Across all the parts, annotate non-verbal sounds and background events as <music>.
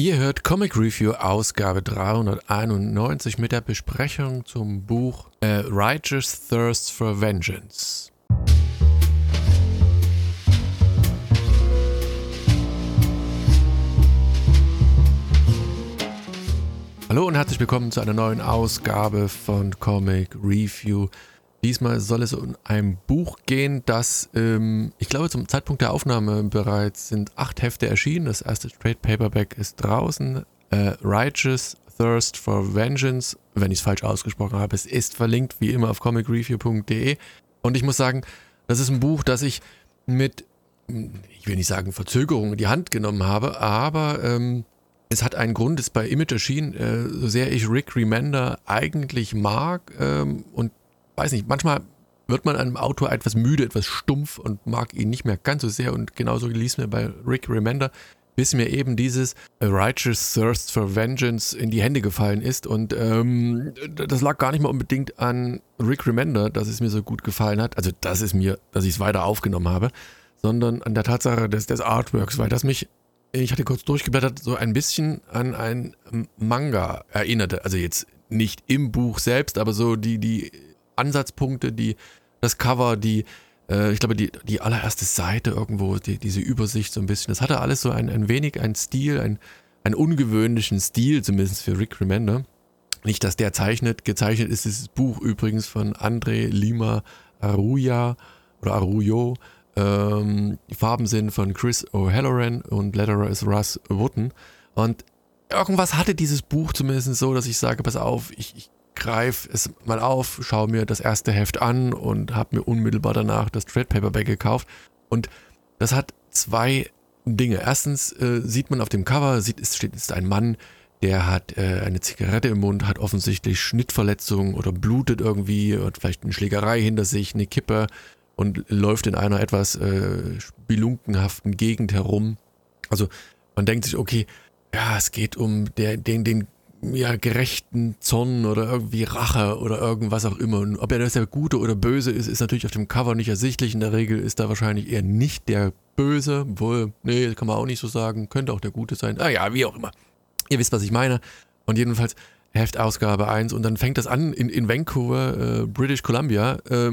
Ihr hört Comic Review Ausgabe 391 mit der Besprechung zum Buch äh, Righteous Thirst for Vengeance. Hallo und herzlich willkommen zu einer neuen Ausgabe von Comic Review. Diesmal soll es um ein Buch gehen, das, ähm, ich glaube, zum Zeitpunkt der Aufnahme bereits sind acht Hefte erschienen. Das erste Straight Paperback ist draußen. Äh, Righteous Thirst for Vengeance, wenn ich es falsch ausgesprochen habe. Es ist verlinkt wie immer auf comicreview.de. Und ich muss sagen, das ist ein Buch, das ich mit, ich will nicht sagen Verzögerung in die Hand genommen habe, aber ähm, es hat einen Grund, es ist bei Image erschienen, äh, so sehr ich Rick Remender eigentlich mag ähm, und weiß nicht, manchmal wird man einem Autor etwas müde, etwas stumpf und mag ihn nicht mehr ganz so sehr. Und genauso ließ mir bei Rick Remender, bis mir eben dieses A Righteous Thirst for Vengeance in die Hände gefallen ist. Und ähm, das lag gar nicht mal unbedingt an Rick Remender, dass es mir so gut gefallen hat. Also, dass es mir, dass ich es weiter aufgenommen habe, sondern an der Tatsache des, des Artworks, weil das mich ich hatte kurz durchgeblättert, so ein bisschen an ein Manga erinnerte. Also jetzt nicht im Buch selbst, aber so die, die Ansatzpunkte, die, das Cover, die, äh, ich glaube, die, die allererste Seite irgendwo, die, diese Übersicht so ein bisschen. Das hatte alles so ein, ein wenig einen Stil, ein, einen ungewöhnlichen Stil, zumindest für Rick Remender. Nicht, dass der zeichnet. Gezeichnet ist dieses Buch übrigens von André Lima Aruya oder Aruyo. Ähm, die Farben sind von Chris O'Halloran und Letterer ist Russ Wooten. Und irgendwas hatte dieses Buch zumindest so, dass ich sage, pass auf, ich, ich greife es mal auf, schaue mir das erste Heft an und habe mir unmittelbar danach das Trade Paperback gekauft. Und das hat zwei Dinge. Erstens äh, sieht man auf dem Cover, sieht, es steht, ist ein Mann, der hat äh, eine Zigarette im Mund, hat offensichtlich Schnittverletzungen oder blutet irgendwie, hat vielleicht eine Schlägerei hinter sich, eine Kippe und läuft in einer etwas äh, spelunkenhaften Gegend herum. Also man denkt sich, okay, ja, es geht um der, den, den ja, gerechten Zorn oder irgendwie Rache oder irgendwas auch immer. Und ob er das der Gute oder Böse ist, ist natürlich auf dem Cover nicht ersichtlich. In der Regel ist da wahrscheinlich eher nicht der Böse. Wohl, nee, kann man auch nicht so sagen. Könnte auch der Gute sein. Ah ja, wie auch immer. Ihr wisst, was ich meine. Und jedenfalls Heftausgabe 1. Und dann fängt das an in, in Vancouver, äh, British Columbia. Äh,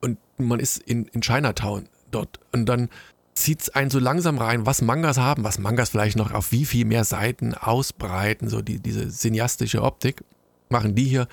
und man ist in, in Chinatown dort. Und dann zieht es einen so langsam rein, was Mangas haben, was Mangas vielleicht noch auf wie viel mehr Seiten ausbreiten, so die, diese cineastische Optik, machen die hier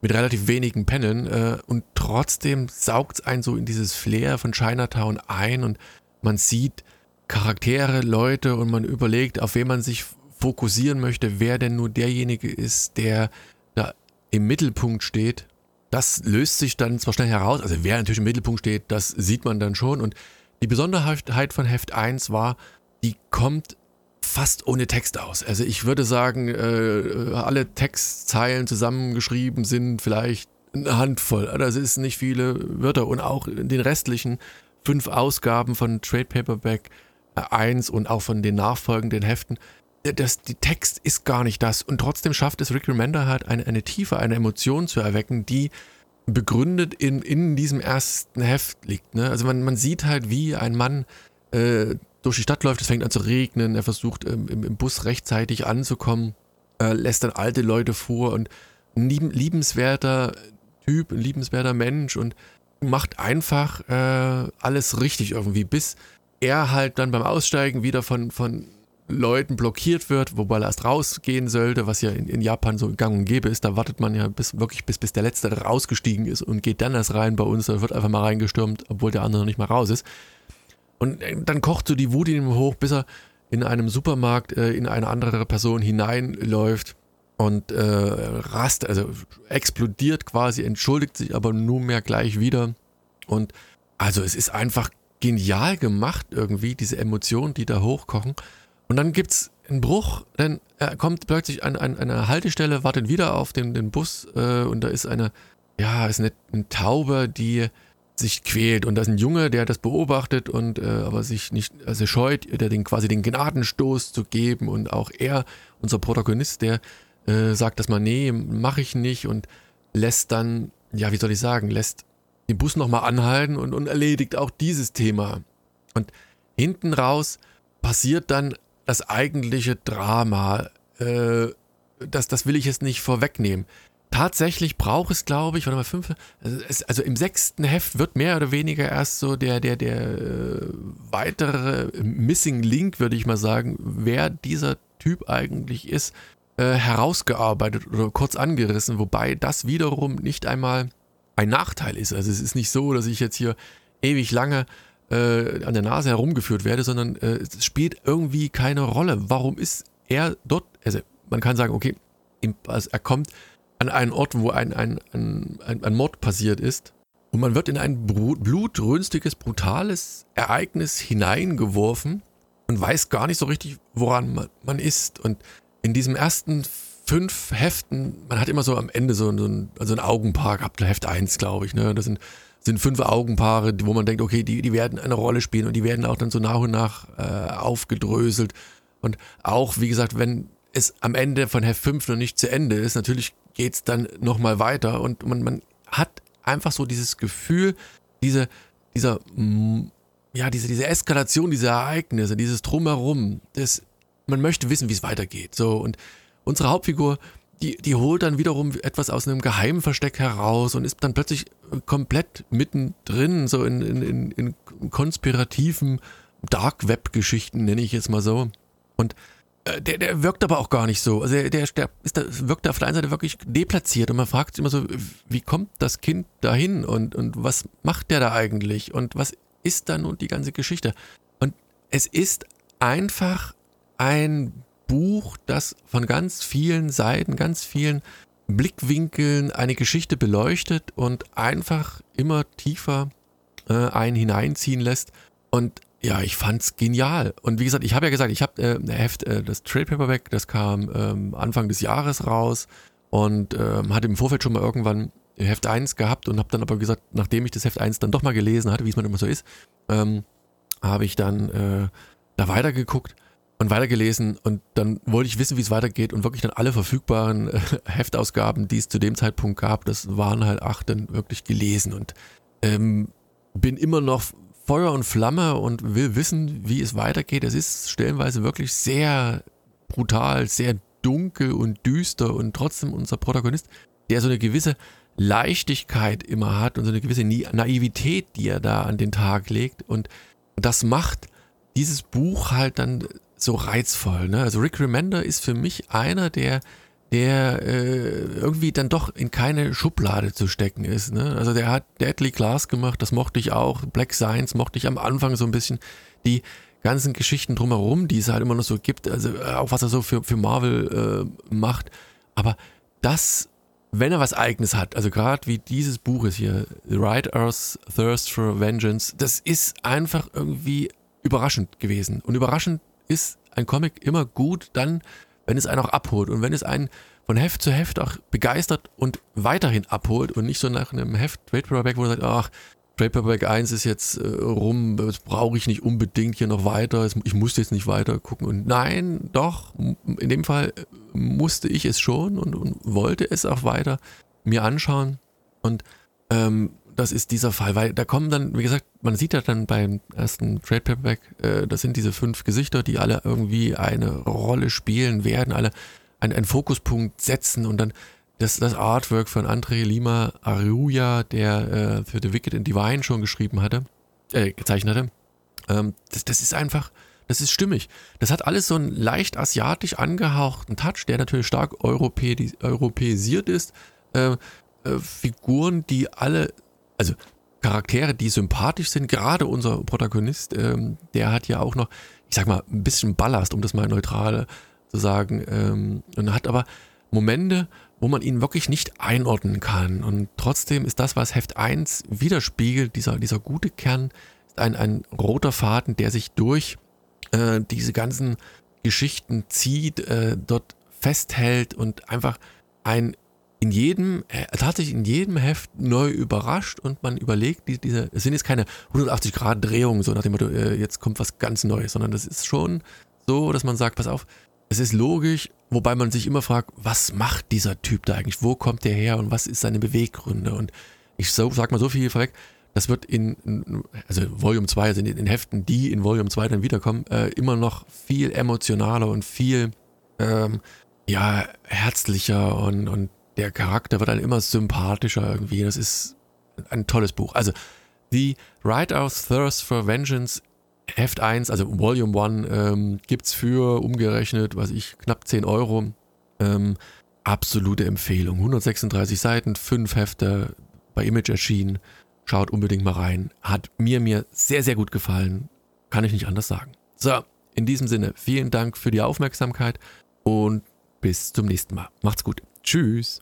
mit relativ wenigen Paneln äh, und trotzdem saugt es einen so in dieses Flair von Chinatown ein und man sieht Charaktere, Leute und man überlegt, auf wen man sich fokussieren möchte, wer denn nur derjenige ist, der da im Mittelpunkt steht. Das löst sich dann zwar schnell heraus, also wer natürlich im Mittelpunkt steht, das sieht man dann schon und die Besonderheit von Heft 1 war, die kommt fast ohne Text aus. Also ich würde sagen, äh, alle Textzeilen zusammengeschrieben sind vielleicht eine Handvoll. Das ist nicht viele Wörter. Und auch in den restlichen fünf Ausgaben von Trade Paperback 1 und auch von den nachfolgenden Heften, das, die Text ist gar nicht das. Und trotzdem schafft es Rick Remender halt eine, eine Tiefe, eine Emotion zu erwecken, die begründet in, in diesem ersten Heft liegt. Ne? Also man, man sieht halt, wie ein Mann äh, durch die Stadt läuft, es fängt an zu regnen, er versucht ähm, im, im, Bus rechtzeitig anzukommen, äh, lässt dann alte Leute vor und ein liebenswerter Typ, ein liebenswerter Mensch und macht einfach äh, alles richtig irgendwie, bis er halt dann beim Aussteigen wieder von, von Leuten blockiert wird, wobei er erst rausgehen sollte, was ja in, in, Japan so gang und gäbe ist. Da wartet man ja bis wirklich bis, bis der Letzte rausgestiegen ist und geht dann erst rein bei uns. Da wird einfach mal reingestürmt, obwohl der andere noch nicht mal raus ist. Und äh, dann kocht so die Wut in ihm hoch, bis er in einem Supermarkt äh, in eine andere Person hineinläuft und äh, rast, also explodiert quasi, entschuldigt sich aber nunmehr gleich wieder. Und also es ist einfach genial gemacht irgendwie, diese Emotionen, die da hochkochen. Und dann gibt es einen Bruch, dann er kommt plötzlich an, an eine Haltestelle, wartet wieder auf den, den Bus äh, und da ist eine, ja, ist eine, eine, Taube, die sich quält und da ist ein Junge, der das beobachtet und äh, aber sich nicht, also scheut, der den quasi den Gnadenstoß zu geben und auch er, unser Protagonist, der äh, sagt, dass man, nee, mache ich nicht und lässt dann, ja, wie soll ich sagen, lässt den Bus nochmal anhalten und, und erledigt auch dieses Thema. Und hinten raus passiert dann das eigentliche Drama. Äh, das, das will ich jetzt nicht vorwegnehmen. Tatsächlich braucht es, glaube ich, warte mal, fünf, also, es, also, im sechsten Heft wird mehr oder weniger erst so der, der, der äh, weitere Missing Link, würde ich mal sagen, wer dieser Typ eigentlich ist, äh, herausgearbeitet oder kurz angerissen, wobei das wiederum nicht einmal ein Nachteil ist. Also es ist nicht so, dass ich jetzt hier ewig lange äh, an der Nase herumgeführt werde, sondern äh, es spielt irgendwie keine Rolle. Warum ist er dort? Also man kann sagen, okay, also er kommt an einen Ort, wo ein, ein, ein, ein, Mord passiert ist. Und man wird in ein blutrünstiges, brutales Ereignis hineingeworfen und weiß gar nicht so richtig, woran man, man ist. Und in diesem ersten fünf Heften, man hat immer so am Ende so, so ein, also ein Augenpaar gehabt, Heft 1, glaube ich. Ne? Das sind, sind fünf Augenpaare, wo man denkt, okay, die, die werden eine Rolle spielen und die werden auch dann so nach und nach äh, aufgedröselt. Und auch, wie gesagt, wenn es am Ende von Heft 5 noch nicht zu Ende ist, natürlich geht es dann nochmal weiter und man, man hat einfach so dieses Gefühl, diese, dieser, mm, ja, diese, diese Eskalation, diese Ereignisse, dieses Drumherum, das, man möchte wissen, wie es weitergeht. So, und unsere Hauptfigur, die, die holt dann wiederum etwas aus einem geheimen Versteck heraus und ist dann plötzlich komplett mittendrin, so in, in, in, in konspirativen Dark Web-Geschichten, nenne ich jetzt mal so. Und äh, der, der wirkt aber auch gar nicht so. Also der, der, der ist da, wirkt auf der einen Seite wirklich deplatziert und man fragt sich immer so, wie kommt das Kind dahin und, und was macht der da eigentlich und was ist da nun die ganze Geschichte? Und es ist einfach ein Buch, das von ganz vielen Seiten, ganz vielen Blickwinkeln eine Geschichte beleuchtet und einfach immer tiefer äh, einen hineinziehen lässt. Und ja, ich fand's genial. Und wie gesagt, ich habe ja gesagt, ich habe äh, Heft, äh, das Trade Paperback, das kam ähm, Anfang des Jahres raus und ähm, hatte im Vorfeld schon mal irgendwann Heft 1 gehabt und habe dann aber gesagt, nachdem ich das Heft 1 dann doch mal gelesen hatte, wie es man immer so ist, ähm, habe ich dann äh, da weitergeguckt und weitergelesen und dann wollte ich wissen, wie es weitergeht und wirklich dann alle verfügbaren äh, <laughs> Heftausgaben, die es zu dem Zeitpunkt gab, das waren halt acht, dann wirklich gelesen und ähm, bin immer noch Feuer und Flamme und will wissen, wie es weitergeht. Es ist stellenweise wirklich sehr brutal, sehr dunkel und düster und trotzdem unser Protagonist, der so eine gewisse Leichtigkeit immer hat und so eine gewisse Naivität, die er da an den Tag legt und das macht dieses Buch halt dann so reizvoll. Ne? Also Rick Remender ist für mich einer, der der äh, irgendwie dann doch in keine Schublade zu stecken ist. Ne? Also der hat Deadly Class gemacht, das mochte ich auch. Black Science mochte ich am Anfang so ein bisschen. Die ganzen Geschichten drumherum, die es halt immer noch so gibt, also äh, auch was er so für, für Marvel äh, macht. Aber das, wenn er was Eigenes hat, also gerade wie dieses Buch ist hier, The Right Earth's Thirst for Vengeance, das ist einfach irgendwie überraschend gewesen. Und überraschend ist ein Comic immer gut dann, wenn es einen auch abholt und wenn es einen von Heft zu Heft auch begeistert und weiterhin abholt und nicht so nach einem Heft Trade Paperback, wo er sagt, ach, Trade Paperback 1 ist jetzt äh, rum, das brauche ich nicht unbedingt hier noch weiter, ich muss jetzt nicht weiter gucken. Und nein, doch, in dem Fall äh, musste ich es schon und, und wollte es auch weiter mir anschauen. Und ähm, das ist dieser Fall, weil da kommen dann, wie gesagt, man sieht ja dann beim ersten Trade Paperback, äh, das sind diese fünf Gesichter, die alle irgendwie eine Rolle spielen werden, alle einen, Fokuspunkt setzen und dann das, das Artwork von André Lima Aruya, der äh, für The Wicked and Divine schon geschrieben hatte, äh, gezeichnet hatte, ähm, das, das ist einfach, das ist stimmig. Das hat alles so einen leicht asiatisch angehauchten Touch, der natürlich stark europäisiert ist. Äh, äh, Figuren, die alle also Charaktere, die sympathisch sind. Gerade unser Protagonist, ähm, der hat ja auch noch, ich sag mal, ein bisschen Ballast, um das mal neutral zu sagen. Ähm, und hat aber Momente, wo man ihn wirklich nicht einordnen kann. Und trotzdem ist das, was Heft 1 widerspiegelt, dieser, dieser gute Kern, ist ein, ein roter Faden, der sich durch äh, diese ganzen Geschichten zieht, äh, dort festhält und einfach ein in jedem, äh, tatsächlich in jedem Heft neu überrascht und man überlegt, die, diese, es sind jetzt keine 180 Grad Drehungen, so nach dem Motto, äh, jetzt kommt was ganz Neues, sondern das ist schon so, dass man sagt, pass auf, es ist logisch, wobei man sich immer fragt, was macht dieser Typ da eigentlich, wo kommt der her und was ist seine Beweggründe? Und ich so, sag mal so viel vorweg, das wird in, also Volume 2, also in, in Heften, die in Volume 2 dann wiederkommen, äh, immer noch viel emotionaler und viel, ähm, ja, herzlicher und, und der Charakter wird dann immer sympathischer irgendwie. Das ist ein tolles Buch. Also, The Writer's Thirst for Vengeance Heft 1, also Volume 1, ähm, gibt es für umgerechnet, was ich, knapp 10 Euro. Ähm, absolute Empfehlung. 136 Seiten, 5 Hefte bei Image erschienen. Schaut unbedingt mal rein. Hat mir, mir sehr, sehr gut gefallen. Kann ich nicht anders sagen. So, in diesem Sinne, vielen Dank für die Aufmerksamkeit und bis zum nächsten Mal. Macht's gut. Tschüss.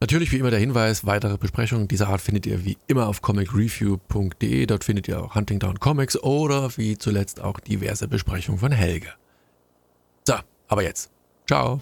Natürlich wie immer der Hinweis, weitere Besprechungen dieser Art findet ihr wie immer auf comicreview.de. Dort findet ihr auch Hunting Down Comics oder wie zuletzt auch diverse Besprechungen von Helge. So, aber jetzt. Ciao.